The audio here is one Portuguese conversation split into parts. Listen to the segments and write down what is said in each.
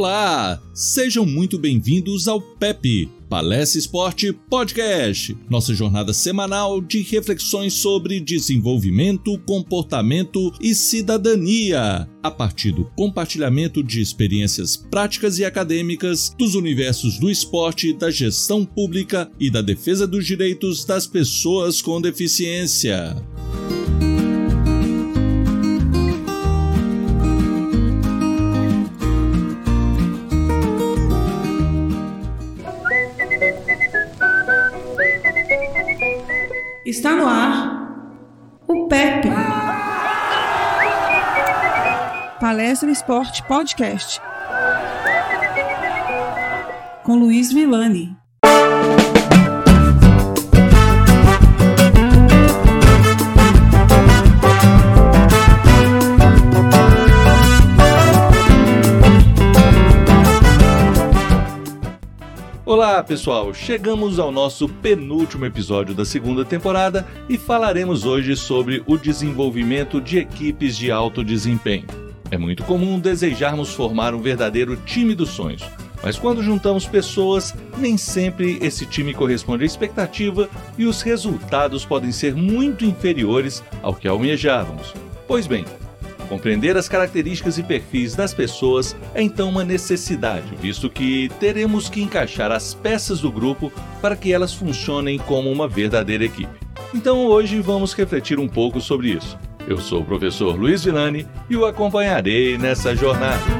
Olá! Sejam muito bem-vindos ao PEP, Palestra Esporte Podcast, nossa jornada semanal de reflexões sobre desenvolvimento, comportamento e cidadania, a partir do compartilhamento de experiências práticas e acadêmicas dos universos do esporte, da gestão pública e da defesa dos direitos das pessoas com deficiência. Está no ar o PEP. Palestra Esporte Podcast. Com Luiz Villani. Pessoal, chegamos ao nosso penúltimo episódio da segunda temporada e falaremos hoje sobre o desenvolvimento de equipes de alto desempenho. É muito comum desejarmos formar um verdadeiro time dos sonhos, mas quando juntamos pessoas, nem sempre esse time corresponde à expectativa e os resultados podem ser muito inferiores ao que almejávamos. Pois bem, Compreender as características e perfis das pessoas é então uma necessidade, visto que teremos que encaixar as peças do grupo para que elas funcionem como uma verdadeira equipe. Então hoje vamos refletir um pouco sobre isso. Eu sou o professor Luiz Villani e o acompanharei nessa jornada.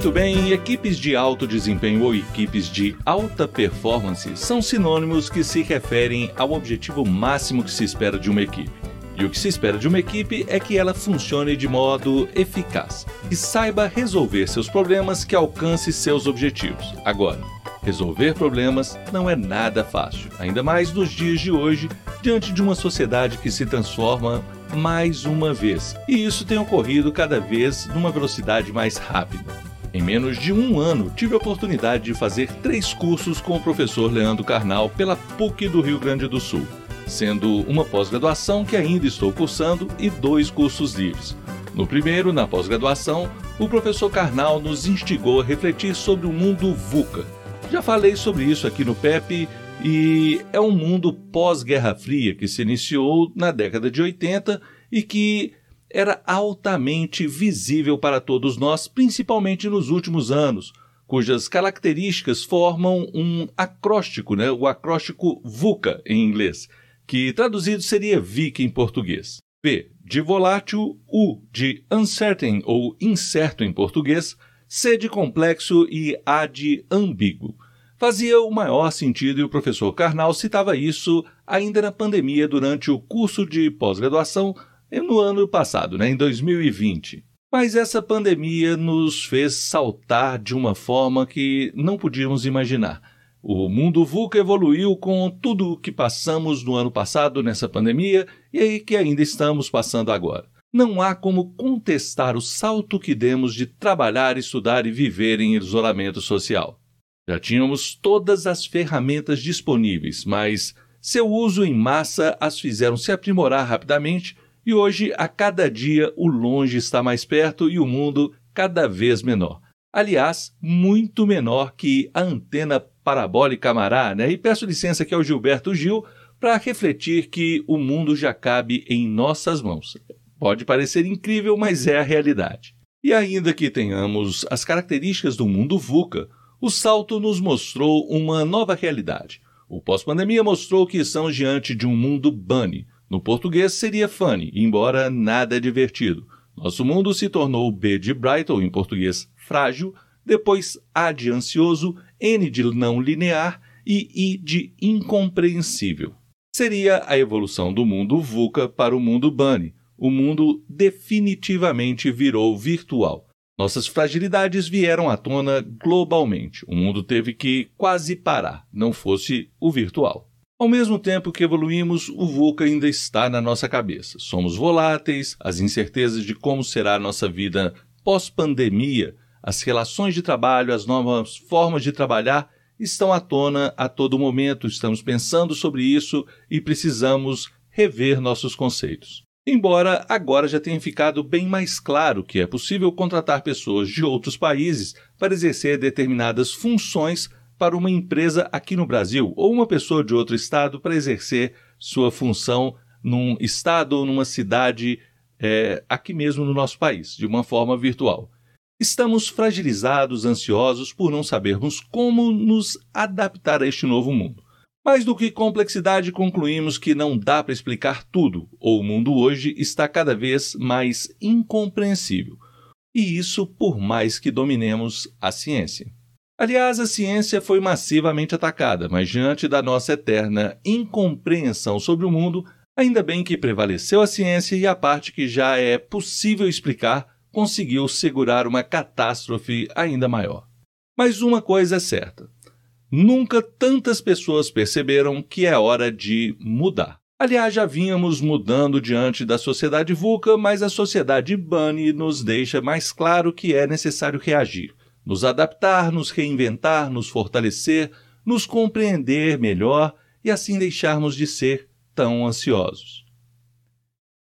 Muito bem. Equipes de alto desempenho ou equipes de alta performance são sinônimos que se referem ao objetivo máximo que se espera de uma equipe. E o que se espera de uma equipe é que ela funcione de modo eficaz e saiba resolver seus problemas que alcance seus objetivos. Agora, resolver problemas não é nada fácil, ainda mais nos dias de hoje, diante de uma sociedade que se transforma mais uma vez. E isso tem ocorrido cada vez numa velocidade mais rápida. Em menos de um ano, tive a oportunidade de fazer três cursos com o professor Leandro Carnal pela PUC do Rio Grande do Sul, sendo uma pós-graduação que ainda estou cursando e dois cursos livres. No primeiro, na pós-graduação, o professor Carnal nos instigou a refletir sobre o mundo VUCA. Já falei sobre isso aqui no PEP e é um mundo pós-Guerra Fria que se iniciou na década de 80 e que era altamente visível para todos nós, principalmente nos últimos anos, cujas características formam um acróstico, né? o acróstico VUCA em inglês, que traduzido seria VIC em português. V de volátil, U de uncertain ou incerto em português, C de complexo e A de ambíguo fazia o maior sentido e o professor Karnal citava isso ainda na pandemia durante o curso de pós-graduação no ano passado, né, em 2020. Mas essa pandemia nos fez saltar de uma forma que não podíamos imaginar. O mundo VUCA evoluiu com tudo o que passamos no ano passado nessa pandemia e aí que ainda estamos passando agora. Não há como contestar o salto que demos de trabalhar, estudar e viver em isolamento social. Já tínhamos todas as ferramentas disponíveis, mas seu uso em massa as fizeram se aprimorar rapidamente e hoje, a cada dia, o longe está mais perto e o mundo cada vez menor. Aliás, muito menor que a antena parabólica Amará, né? E peço licença aqui ao Gilberto Gil para refletir que o mundo já cabe em nossas mãos. Pode parecer incrível, mas é a realidade. E ainda que tenhamos as características do mundo VUCA, o salto nos mostrou uma nova realidade. O pós-pandemia mostrou que estamos diante de um mundo bunny. No português seria funny, embora nada divertido. Nosso mundo se tornou B de bright, ou em português frágil, depois A de ansioso, N de não linear e I de incompreensível. Seria a evolução do mundo VUCA para o mundo bunny. O mundo definitivamente virou virtual. Nossas fragilidades vieram à tona globalmente. O mundo teve que quase parar, não fosse o virtual. Ao mesmo tempo que evoluímos, o VUCA ainda está na nossa cabeça. Somos voláteis, as incertezas de como será a nossa vida pós-pandemia, as relações de trabalho, as novas formas de trabalhar estão à tona a todo momento, estamos pensando sobre isso e precisamos rever nossos conceitos. Embora agora já tenha ficado bem mais claro que é possível contratar pessoas de outros países para exercer determinadas funções para uma empresa aqui no Brasil ou uma pessoa de outro estado para exercer sua função num estado ou numa cidade é, aqui mesmo no nosso país, de uma forma virtual. Estamos fragilizados, ansiosos por não sabermos como nos adaptar a este novo mundo. Mais do que complexidade, concluímos que não dá para explicar tudo, ou o mundo hoje está cada vez mais incompreensível. E isso por mais que dominemos a ciência. Aliás, a ciência foi massivamente atacada, mas diante da nossa eterna incompreensão sobre o mundo, ainda bem que prevaleceu a ciência e a parte que já é possível explicar conseguiu segurar uma catástrofe ainda maior. Mas uma coisa é certa: nunca tantas pessoas perceberam que é hora de mudar. Aliás, já vínhamos mudando diante da sociedade VUCA, mas a sociedade Bunny nos deixa mais claro que é necessário reagir, nos adaptar, nos reinventar, nos fortalecer, nos compreender melhor e assim deixarmos de ser tão ansiosos.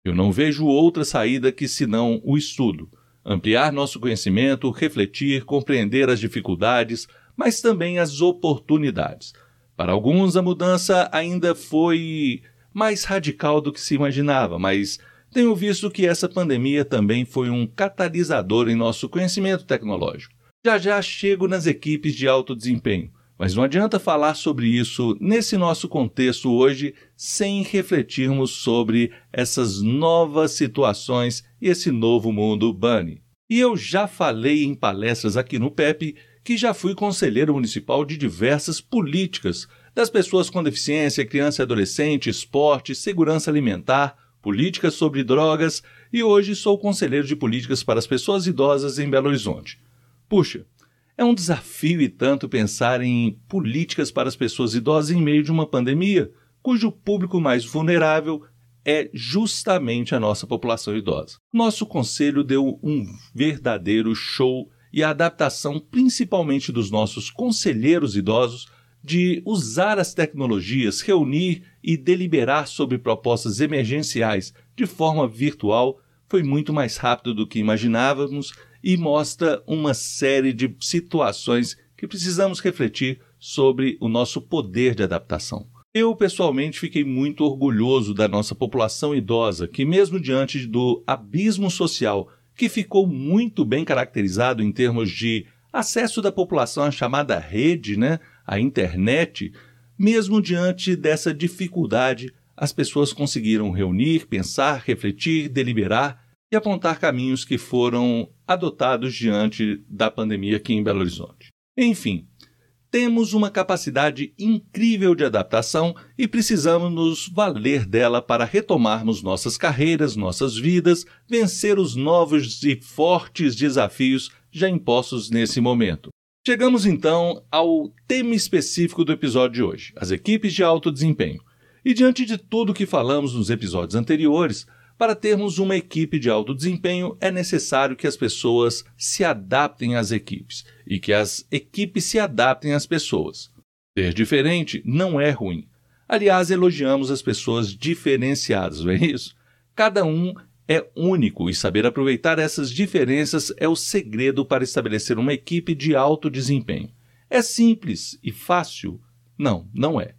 Eu não vejo outra saída que senão o estudo, ampliar nosso conhecimento, refletir, compreender as dificuldades, mas também as oportunidades. Para alguns, a mudança ainda foi mais radical do que se imaginava, mas tenho visto que essa pandemia também foi um catalisador em nosso conhecimento tecnológico. Já já chego nas equipes de alto desempenho, mas não adianta falar sobre isso nesse nosso contexto hoje sem refletirmos sobre essas novas situações e esse novo mundo Bunny. E eu já falei em palestras aqui no PEP que já fui conselheiro municipal de diversas políticas, das pessoas com deficiência, criança e adolescente, esporte, segurança alimentar, políticas sobre drogas e hoje sou conselheiro de políticas para as pessoas idosas em Belo Horizonte. Puxa, é um desafio e tanto pensar em políticas para as pessoas idosas em meio de uma pandemia, cujo público mais vulnerável é justamente a nossa população idosa. Nosso conselho deu um verdadeiro show e a adaptação, principalmente dos nossos conselheiros idosos, de usar as tecnologias, reunir e deliberar sobre propostas emergenciais de forma virtual foi muito mais rápido do que imaginávamos e mostra uma série de situações que precisamos refletir sobre o nosso poder de adaptação. Eu, pessoalmente, fiquei muito orgulhoso da nossa população idosa, que, mesmo diante do abismo social, que ficou muito bem caracterizado em termos de acesso da população à chamada rede, né, à internet, mesmo diante dessa dificuldade, as pessoas conseguiram reunir, pensar, refletir, deliberar e apontar caminhos que foram adotados diante da pandemia aqui em Belo Horizonte. Enfim, temos uma capacidade incrível de adaptação e precisamos nos valer dela para retomarmos nossas carreiras, nossas vidas, vencer os novos e fortes desafios já impostos nesse momento. Chegamos então ao tema específico do episódio de hoje: as equipes de alto desempenho. E diante de tudo que falamos nos episódios anteriores, para termos uma equipe de alto desempenho, é necessário que as pessoas se adaptem às equipes e que as equipes se adaptem às pessoas. Ser diferente não é ruim. Aliás, elogiamos as pessoas diferenciadas, não é isso? Cada um é único e saber aproveitar essas diferenças é o segredo para estabelecer uma equipe de alto desempenho. É simples e fácil? Não, não é.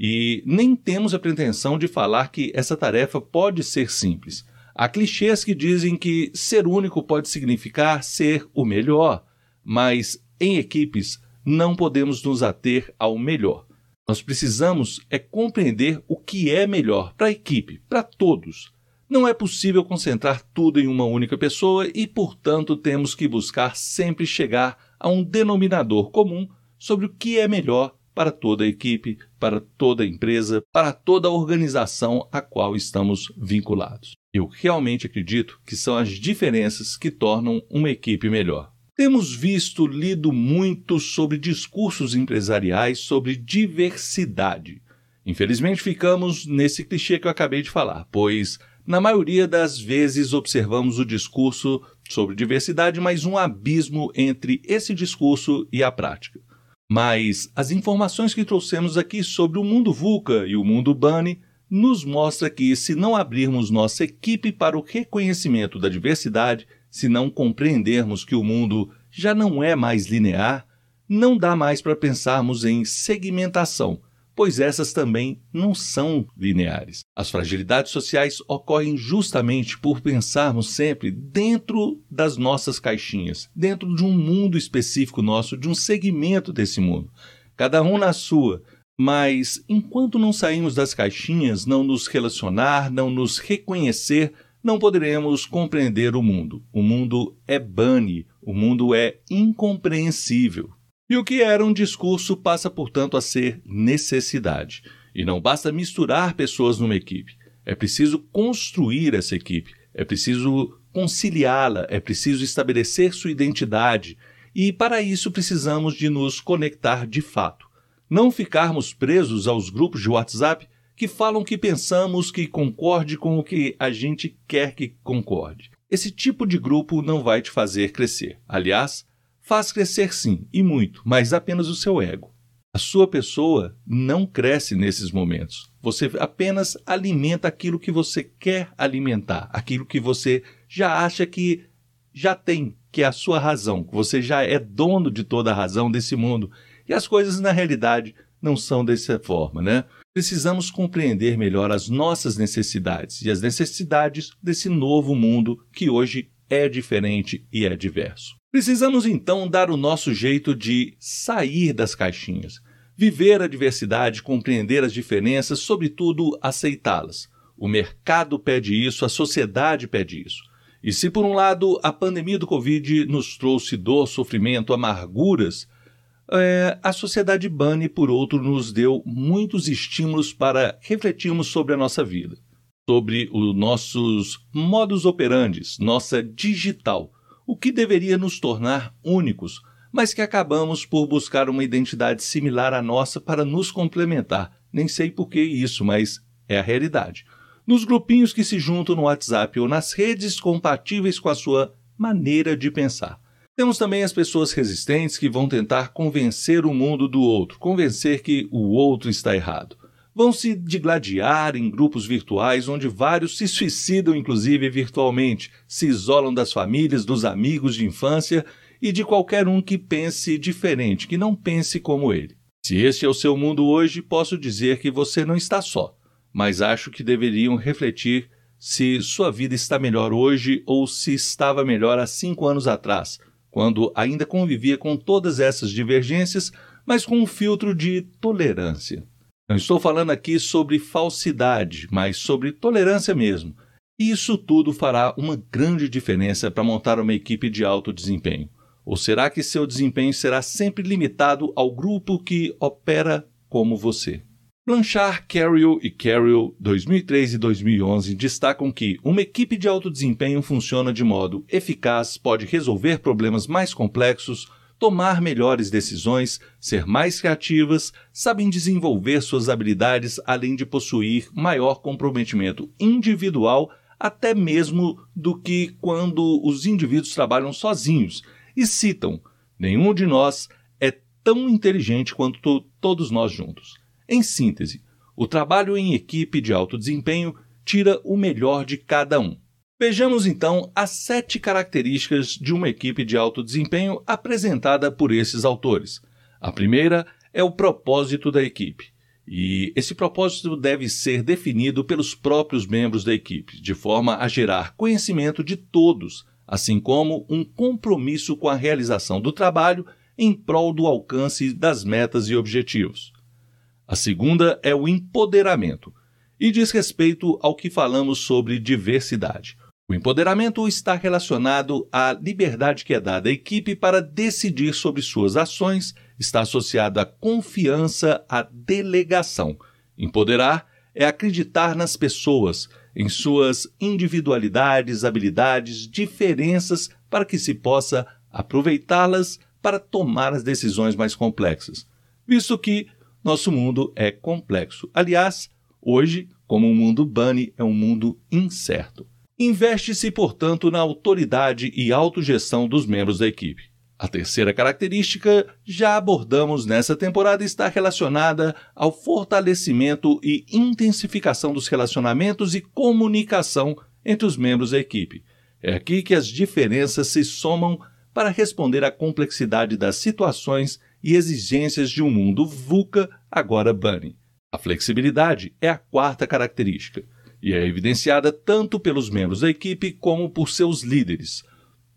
E nem temos a pretensão de falar que essa tarefa pode ser simples. Há clichês que dizem que ser único pode significar ser o melhor, mas em equipes não podemos nos ater ao melhor. Nós precisamos é compreender o que é melhor para a equipe, para todos. Não é possível concentrar tudo em uma única pessoa e, portanto, temos que buscar sempre chegar a um denominador comum sobre o que é melhor para toda a equipe, para toda a empresa, para toda a organização a qual estamos vinculados. Eu realmente acredito que são as diferenças que tornam uma equipe melhor. Temos visto, lido muito sobre discursos empresariais sobre diversidade. Infelizmente, ficamos nesse clichê que eu acabei de falar, pois na maioria das vezes observamos o discurso sobre diversidade, mas um abismo entre esse discurso e a prática. Mas as informações que trouxemos aqui sobre o mundo VUCA e o mundo Bunny nos mostra que se não abrirmos nossa equipe para o reconhecimento da diversidade, se não compreendermos que o mundo já não é mais linear, não dá mais para pensarmos em segmentação, pois essas também não são lineares. As fragilidades sociais ocorrem justamente por pensarmos sempre dentro das nossas caixinhas, dentro de um mundo específico nosso, de um segmento desse mundo. Cada um na sua, mas enquanto não sairmos das caixinhas, não nos relacionar, não nos reconhecer, não poderemos compreender o mundo. O mundo é bunny, o mundo é incompreensível. E o que era um discurso passa, portanto, a ser necessidade. E não basta misturar pessoas numa equipe. É preciso construir essa equipe. É preciso conciliá-la. É preciso estabelecer sua identidade. E para isso precisamos de nos conectar de fato. Não ficarmos presos aos grupos de WhatsApp que falam que pensamos que concorde com o que a gente quer que concorde. Esse tipo de grupo não vai te fazer crescer. Aliás, Faz crescer sim, e muito, mas apenas o seu ego. A sua pessoa não cresce nesses momentos. Você apenas alimenta aquilo que você quer alimentar, aquilo que você já acha que já tem, que é a sua razão, que você já é dono de toda a razão desse mundo. E as coisas, na realidade, não são dessa forma, né? Precisamos compreender melhor as nossas necessidades e as necessidades desse novo mundo que hoje é diferente e é diverso. Precisamos então dar o nosso jeito de sair das caixinhas, viver a diversidade, compreender as diferenças, sobretudo aceitá-las. O mercado pede isso, a sociedade pede isso. E se por um lado a pandemia do Covid nos trouxe dor, sofrimento, amarguras, é, a sociedade Bunny, por outro, nos deu muitos estímulos para refletirmos sobre a nossa vida, sobre os nossos modus operandi, nossa digital o que deveria nos tornar únicos, mas que acabamos por buscar uma identidade similar à nossa para nos complementar. Nem sei por que isso, mas é a realidade. Nos grupinhos que se juntam no WhatsApp ou nas redes compatíveis com a sua maneira de pensar. Temos também as pessoas resistentes que vão tentar convencer o mundo do outro, convencer que o outro está errado vão se digladiar em grupos virtuais onde vários se suicidam, inclusive virtualmente, se isolam das famílias, dos amigos de infância e de qualquer um que pense diferente, que não pense como ele. Se este é o seu mundo hoje, posso dizer que você não está só, mas acho que deveriam refletir se sua vida está melhor hoje ou se estava melhor há cinco anos atrás, quando ainda convivia com todas essas divergências, mas com um filtro de tolerância. Não estou falando aqui sobre falsidade, mas sobre tolerância mesmo. E isso tudo fará uma grande diferença para montar uma equipe de alto desempenho. Ou será que seu desempenho será sempre limitado ao grupo que opera como você? Blanchard, Carriel e Carriel 2003 e 2011 destacam que uma equipe de alto desempenho funciona de modo eficaz, pode resolver problemas mais complexos, tomar melhores decisões, ser mais criativas, sabem desenvolver suas habilidades além de possuir maior comprometimento individual, até mesmo do que quando os indivíduos trabalham sozinhos. E citam: nenhum de nós é tão inteligente quanto todos nós juntos. Em síntese, o trabalho em equipe de alto desempenho tira o melhor de cada um. Vejamos então as sete características de uma equipe de alto desempenho apresentada por esses autores. A primeira é o propósito da equipe. E esse propósito deve ser definido pelos próprios membros da equipe, de forma a gerar conhecimento de todos, assim como um compromisso com a realização do trabalho em prol do alcance das metas e objetivos. A segunda é o empoderamento e diz respeito ao que falamos sobre diversidade. O empoderamento está relacionado à liberdade que é dada à equipe para decidir sobre suas ações, está associado à confiança, à delegação. Empoderar é acreditar nas pessoas, em suas individualidades, habilidades, diferenças, para que se possa aproveitá-las para tomar as decisões mais complexas, visto que nosso mundo é complexo. Aliás, hoje, como o mundo Bunny é um mundo incerto. Investe-se, portanto, na autoridade e autogestão dos membros da equipe. A terceira característica, já abordamos nessa temporada, está relacionada ao fortalecimento e intensificação dos relacionamentos e comunicação entre os membros da equipe. É aqui que as diferenças se somam para responder à complexidade das situações e exigências de um mundo VUCA, agora Bunny. A flexibilidade é a quarta característica e é evidenciada tanto pelos membros da equipe como por seus líderes.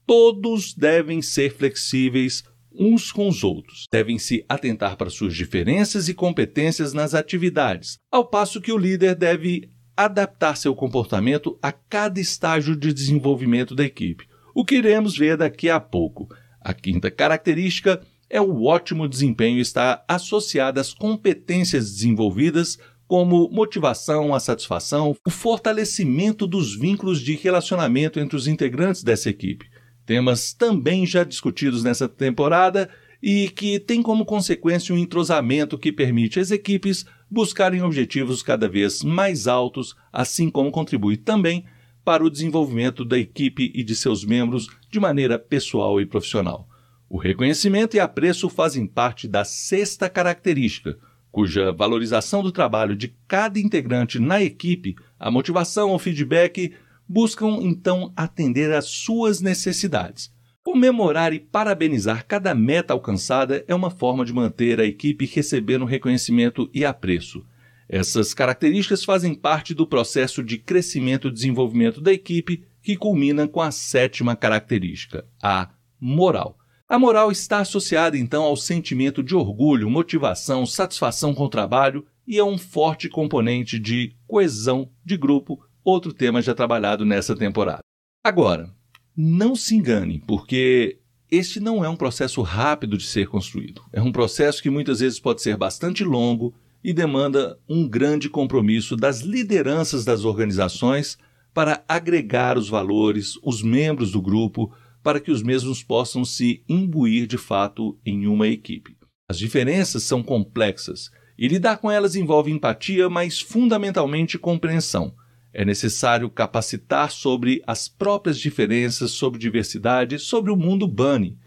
Todos devem ser flexíveis uns com os outros, devem se atentar para suas diferenças e competências nas atividades, ao passo que o líder deve adaptar seu comportamento a cada estágio de desenvolvimento da equipe, o que iremos ver daqui a pouco. A quinta característica é o ótimo desempenho está associado às competências desenvolvidas como motivação, a satisfação, o fortalecimento dos vínculos de relacionamento entre os integrantes dessa equipe. Temas também já discutidos nessa temporada e que tem como consequência um entrosamento que permite às equipes buscarem objetivos cada vez mais altos, assim como contribui também para o desenvolvimento da equipe e de seus membros de maneira pessoal e profissional. O reconhecimento e apreço fazem parte da sexta característica, cuja valorização do trabalho de cada integrante na equipe, a motivação ou feedback buscam então atender às suas necessidades. Comemorar e parabenizar cada meta alcançada é uma forma de manter a equipe recebendo reconhecimento e apreço. Essas características fazem parte do processo de crescimento e desenvolvimento da equipe, que culmina com a sétima característica, a moral. A moral está associada então ao sentimento de orgulho, motivação, satisfação com o trabalho e é um forte componente de coesão de grupo, outro tema já trabalhado nessa temporada. Agora, não se engane, porque este não é um processo rápido de ser construído. É um processo que muitas vezes pode ser bastante longo e demanda um grande compromisso das lideranças das organizações para agregar os valores, os membros do grupo, para que os mesmos possam se imbuir de fato em uma equipe. As diferenças são complexas e lidar com elas envolve empatia, mas fundamentalmente compreensão. É necessário capacitar sobre as próprias diferenças, sobre diversidade, sobre o mundo Bunny.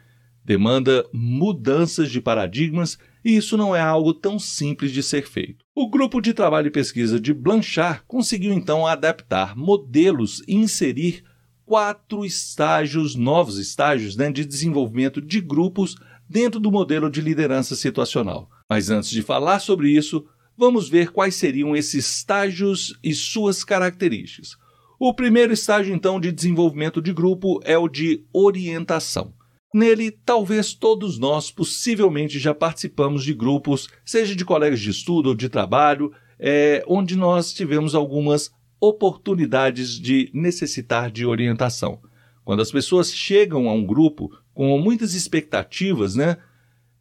Demanda mudanças de paradigmas e isso não é algo tão simples de ser feito. O grupo de trabalho e pesquisa de Blanchard conseguiu então adaptar modelos e inserir quatro estágios, novos estágios né, de desenvolvimento de grupos dentro do modelo de liderança situacional. Mas antes de falar sobre isso, vamos ver quais seriam esses estágios e suas características. O primeiro estágio, então, de desenvolvimento de grupo é o de orientação. Nele, talvez todos nós possivelmente já participamos de grupos, seja de colegas de estudo ou de trabalho, é, onde nós tivemos algumas oportunidades de necessitar de orientação. Quando as pessoas chegam a um grupo com muitas expectativas, né?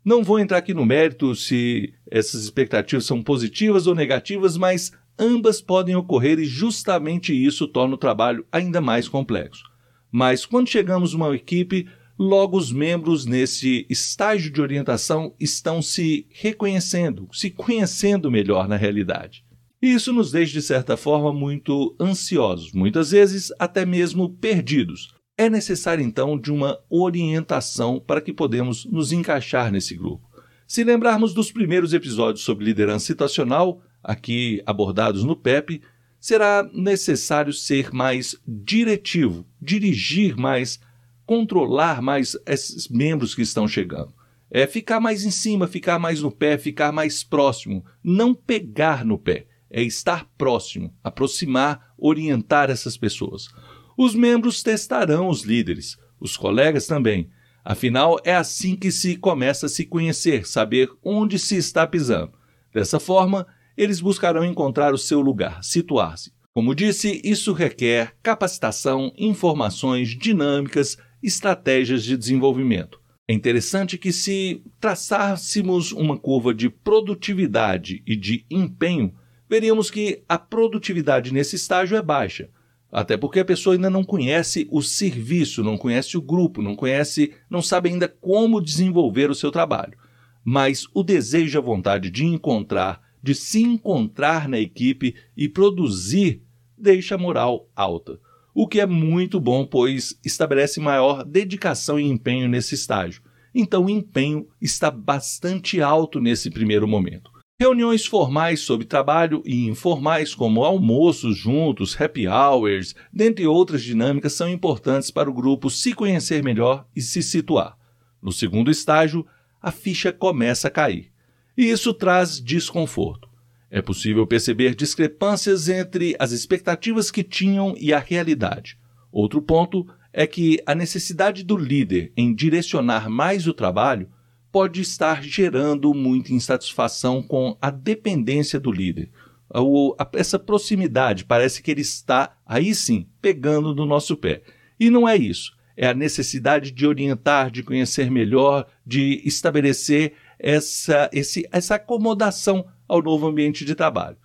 Não vou entrar aqui no mérito se essas expectativas são positivas ou negativas, mas ambas podem ocorrer e justamente isso torna o trabalho ainda mais complexo. Mas quando chegamos a uma equipe, logo os membros nesse estágio de orientação estão se reconhecendo, se conhecendo melhor na realidade. E isso nos deixa, de certa forma, muito ansiosos, muitas vezes até mesmo perdidos. É necessário, então, de uma orientação para que podemos nos encaixar nesse grupo. Se lembrarmos dos primeiros episódios sobre liderança situacional, aqui abordados no PEP, será necessário ser mais diretivo, dirigir mais, controlar mais esses membros que estão chegando. É ficar mais em cima, ficar mais no pé, ficar mais próximo, não pegar no pé é estar próximo, aproximar, orientar essas pessoas. Os membros testarão os líderes, os colegas também. Afinal, é assim que se começa a se conhecer, saber onde se está pisando. Dessa forma, eles buscarão encontrar o seu lugar, situar-se. Como disse, isso requer capacitação, informações, dinâmicas, estratégias de desenvolvimento. É interessante que, se traçássemos uma curva de produtividade e de empenho, veríamos que a produtividade nesse estágio é baixa. Até porque a pessoa ainda não conhece o serviço, não conhece o grupo, não conhece, não sabe ainda como desenvolver o seu trabalho. Mas o desejo e a vontade de encontrar, de se encontrar na equipe e produzir, deixa a moral alta. O que é muito bom, pois estabelece maior dedicação e empenho nesse estágio. então o empenho está bastante alto nesse primeiro momento. Reuniões formais sobre trabalho e informais, como almoços juntos, happy hours, dentre outras dinâmicas, são importantes para o grupo se conhecer melhor e se situar. No segundo estágio, a ficha começa a cair. E isso traz desconforto. É possível perceber discrepâncias entre as expectativas que tinham e a realidade. Outro ponto é que a necessidade do líder em direcionar mais o trabalho pode estar gerando muita insatisfação com a dependência do líder. Essa proximidade parece que ele está, aí sim, pegando no nosso pé. E não é isso. É a necessidade de orientar, de conhecer melhor, de estabelecer essa, esse, essa acomodação ao novo ambiente de trabalho.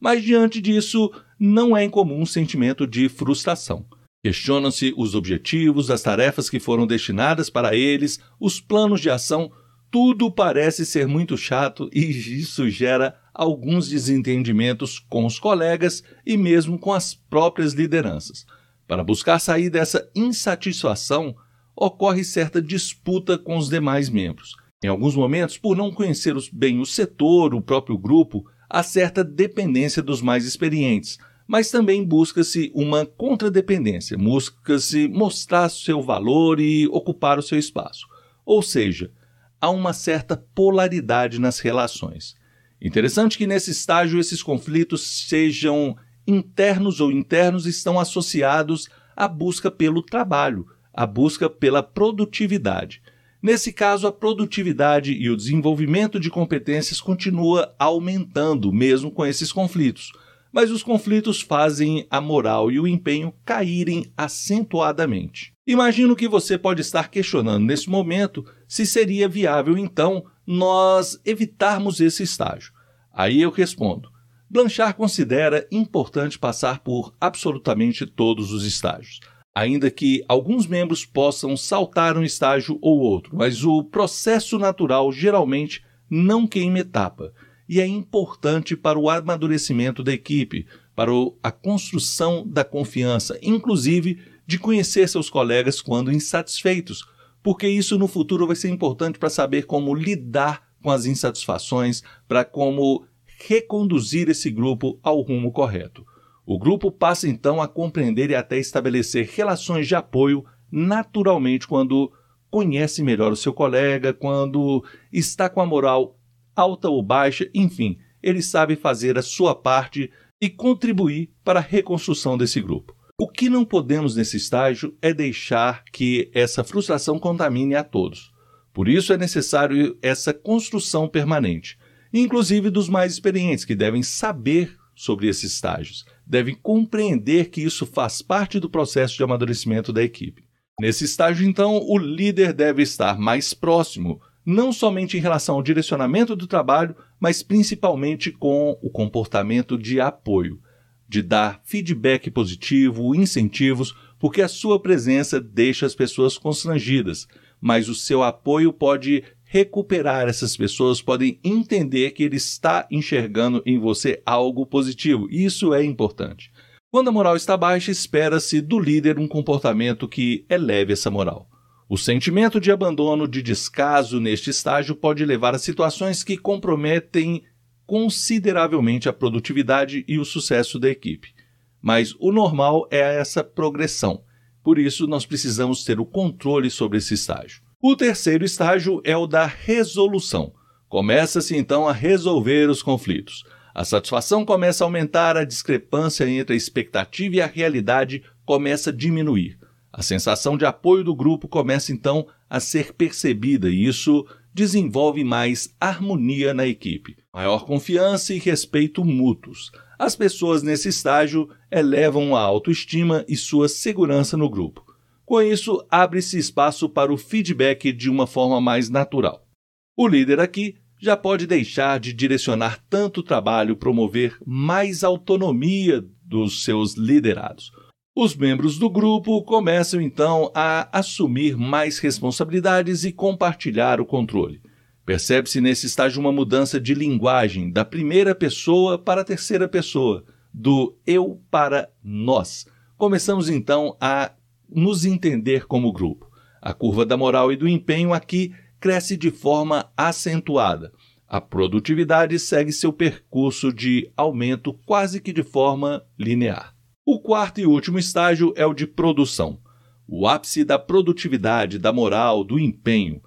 Mas diante disso, não é incomum um sentimento de frustração. Questionam-se os objetivos, as tarefas que foram destinadas para eles, os planos de ação, tudo parece ser muito chato e isso gera alguns desentendimentos com os colegas e mesmo com as próprias lideranças. Para buscar sair dessa insatisfação, ocorre certa disputa com os demais membros. Em alguns momentos, por não conhecer bem o setor, o próprio grupo, há certa dependência dos mais experientes, mas também busca-se uma contradependência, busca-se mostrar seu valor e ocupar o seu espaço. Ou seja, há uma certa polaridade nas relações. Interessante que nesse estágio esses conflitos sejam internos ou internos estão associados à busca pelo trabalho, à busca pela produtividade. Nesse caso, a produtividade e o desenvolvimento de competências continua aumentando mesmo com esses conflitos, mas os conflitos fazem a moral e o empenho caírem acentuadamente. Imagino que você pode estar questionando nesse momento se seria viável então nós evitarmos esse estágio. Aí eu respondo: Blanchard considera importante passar por absolutamente todos os estágios, ainda que alguns membros possam saltar um estágio ou outro, mas o processo natural geralmente não queima etapa e é importante para o amadurecimento da equipe, para a construção da confiança, inclusive de conhecer seus colegas quando insatisfeitos, porque isso no futuro vai ser importante para saber como lidar com as insatisfações, para como reconduzir esse grupo ao rumo correto. O grupo passa então a compreender e até estabelecer relações de apoio naturalmente quando conhece melhor o seu colega, quando está com a moral alta ou baixa, enfim, ele sabe fazer a sua parte e contribuir para a reconstrução desse grupo. O que não podemos nesse estágio é deixar que essa frustração contamine a todos. Por isso é necessário essa construção permanente, inclusive dos mais experientes, que devem saber sobre esses estágios, devem compreender que isso faz parte do processo de amadurecimento da equipe. Nesse estágio, então, o líder deve estar mais próximo, não somente em relação ao direcionamento do trabalho, mas principalmente com o comportamento de apoio de dar feedback positivo, incentivos, porque a sua presença deixa as pessoas constrangidas, mas o seu apoio pode recuperar essas pessoas, podem entender que ele está enxergando em você algo positivo. Isso é importante. Quando a moral está baixa, espera-se do líder um comportamento que eleve essa moral. O sentimento de abandono, de descaso neste estágio pode levar a situações que comprometem consideravelmente a produtividade e o sucesso da equipe. Mas o normal é essa progressão. Por isso, nós precisamos ter o controle sobre esse estágio. O terceiro estágio é o da resolução. Começa-se então a resolver os conflitos. A satisfação começa a aumentar, a discrepância entre a expectativa e a realidade começa a diminuir. A sensação de apoio do grupo começa então a ser percebida e isso desenvolve mais harmonia na equipe, maior confiança e respeito mútuos. As pessoas nesse estágio elevam a autoestima e sua segurança no grupo. Com isso, abre-se espaço para o feedback de uma forma mais natural. O líder aqui já pode deixar de direcionar tanto trabalho, promover mais autonomia dos seus liderados. Os membros do grupo começam então a assumir mais responsabilidades e compartilhar o controle. Percebe-se nesse estágio uma mudança de linguagem da primeira pessoa para a terceira pessoa, do eu para nós. Começamos então a nos entender como grupo. A curva da moral e do empenho aqui cresce de forma acentuada. A produtividade segue seu percurso de aumento quase que de forma linear. O quarto e último estágio é o de produção. O ápice da produtividade, da moral, do empenho.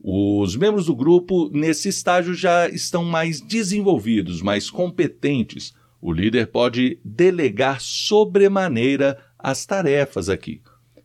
Os membros do grupo nesse estágio já estão mais desenvolvidos, mais competentes. O líder pode delegar sobremaneira as tarefas aqui.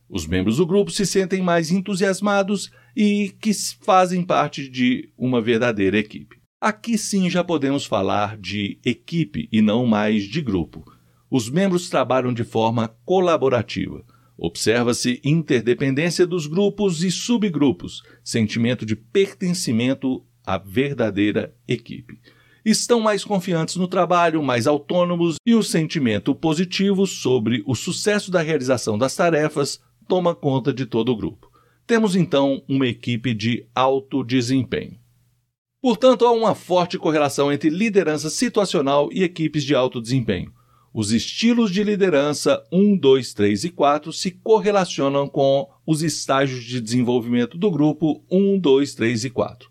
Os membros do grupo se sentem mais entusiasmados e que fazem parte de uma verdadeira equipe. Aqui sim já podemos falar de equipe e não mais de grupo. Os membros trabalham de forma colaborativa. Observa-se interdependência dos grupos e subgrupos, sentimento de pertencimento à verdadeira equipe. Estão mais confiantes no trabalho, mais autônomos e o sentimento positivo sobre o sucesso da realização das tarefas toma conta de todo o grupo. Temos então uma equipe de alto desempenho. Portanto, há uma forte correlação entre liderança situacional e equipes de alto desempenho. Os estilos de liderança 1, 2, 3 e 4 se correlacionam com os estágios de desenvolvimento do grupo 1, 2, 3 e 4.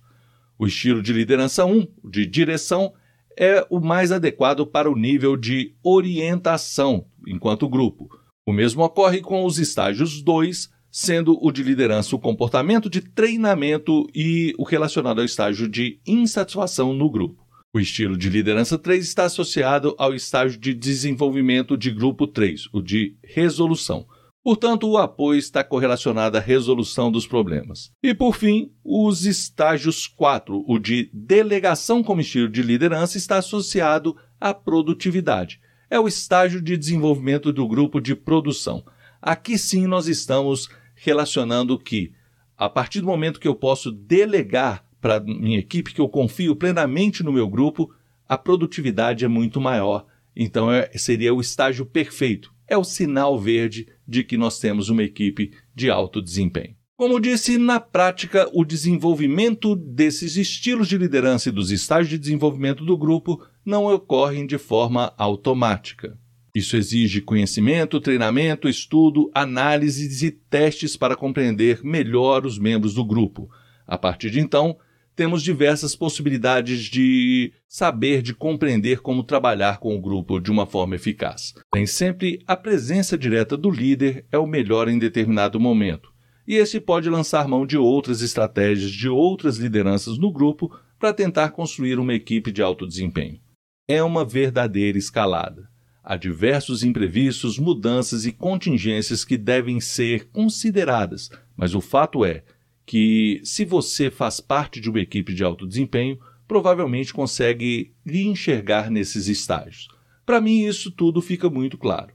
O estilo de liderança 1, de direção, é o mais adequado para o nível de orientação enquanto grupo. O mesmo ocorre com os estágios 2, sendo o de liderança o comportamento de treinamento e o relacionado ao estágio de insatisfação no grupo. O estilo de liderança 3 está associado ao estágio de desenvolvimento de grupo 3, o de resolução. Portanto, o apoio está correlacionado à resolução dos problemas. E, por fim, os estágios 4, o de delegação como estilo de liderança, está associado à produtividade. É o estágio de desenvolvimento do grupo de produção. Aqui sim nós estamos relacionando que, a partir do momento que eu posso delegar para minha equipe, que eu confio plenamente no meu grupo, a produtividade é muito maior. Então é, seria o estágio perfeito. É o sinal verde de que nós temos uma equipe de alto desempenho. Como disse, na prática, o desenvolvimento desses estilos de liderança e dos estágios de desenvolvimento do grupo não ocorrem de forma automática. Isso exige conhecimento, treinamento, estudo, análises e testes para compreender melhor os membros do grupo. A partir de então, temos diversas possibilidades de saber, de compreender como trabalhar com o grupo de uma forma eficaz. Nem sempre a presença direta do líder é o melhor em determinado momento, e esse pode lançar mão de outras estratégias de outras lideranças no grupo para tentar construir uma equipe de alto desempenho. É uma verdadeira escalada. Há diversos imprevistos, mudanças e contingências que devem ser consideradas, mas o fato é que, se você faz parte de uma equipe de alto desempenho, provavelmente consegue lhe enxergar nesses estágios. Para mim, isso tudo fica muito claro.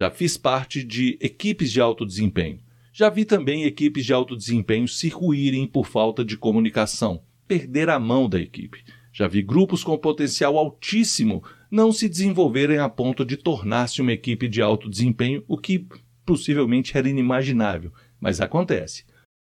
Já fiz parte de equipes de alto desempenho. Já vi também equipes de alto desempenho se ruírem por falta de comunicação, perder a mão da equipe. Já vi grupos com potencial altíssimo não se desenvolverem a ponto de tornar-se uma equipe de alto desempenho, o que possivelmente era inimaginável, mas acontece.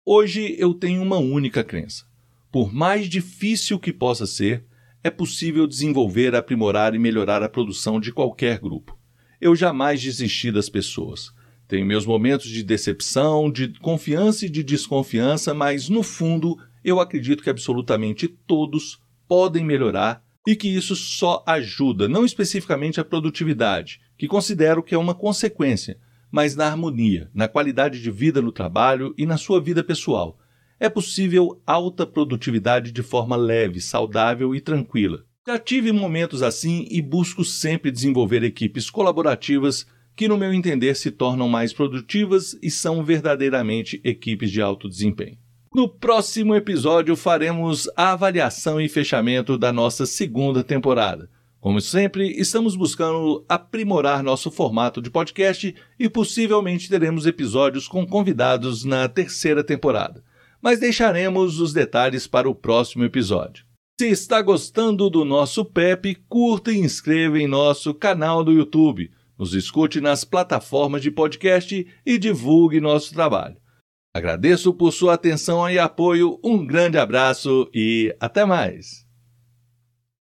Hoje eu tenho uma única crença. Por mais difícil que possa ser, é possível desenvolver, aprimorar e melhorar a produção de qualquer grupo. Eu jamais desisti das pessoas. Tenho meus momentos de decepção, de confiança e de desconfiança, mas no fundo eu acredito que absolutamente todos podem melhorar e que isso só ajuda, não especificamente a produtividade, que considero que é uma consequência, mas na harmonia, na qualidade de vida no trabalho e na sua vida pessoal. É possível alta produtividade de forma leve, saudável e tranquila. Já tive momentos assim e busco sempre desenvolver equipes colaborativas que, no meu entender, se tornam mais produtivas e são verdadeiramente equipes de alto desempenho. No próximo episódio faremos a avaliação e fechamento da nossa segunda temporada. Como sempre, estamos buscando aprimorar nosso formato de podcast e possivelmente teremos episódios com convidados na terceira temporada. Mas deixaremos os detalhes para o próximo episódio. Se está gostando do nosso PEP, curta e inscreva em nosso canal do YouTube. Nos escute nas plataformas de podcast e divulgue nosso trabalho. Agradeço por sua atenção e apoio, um grande abraço e até mais!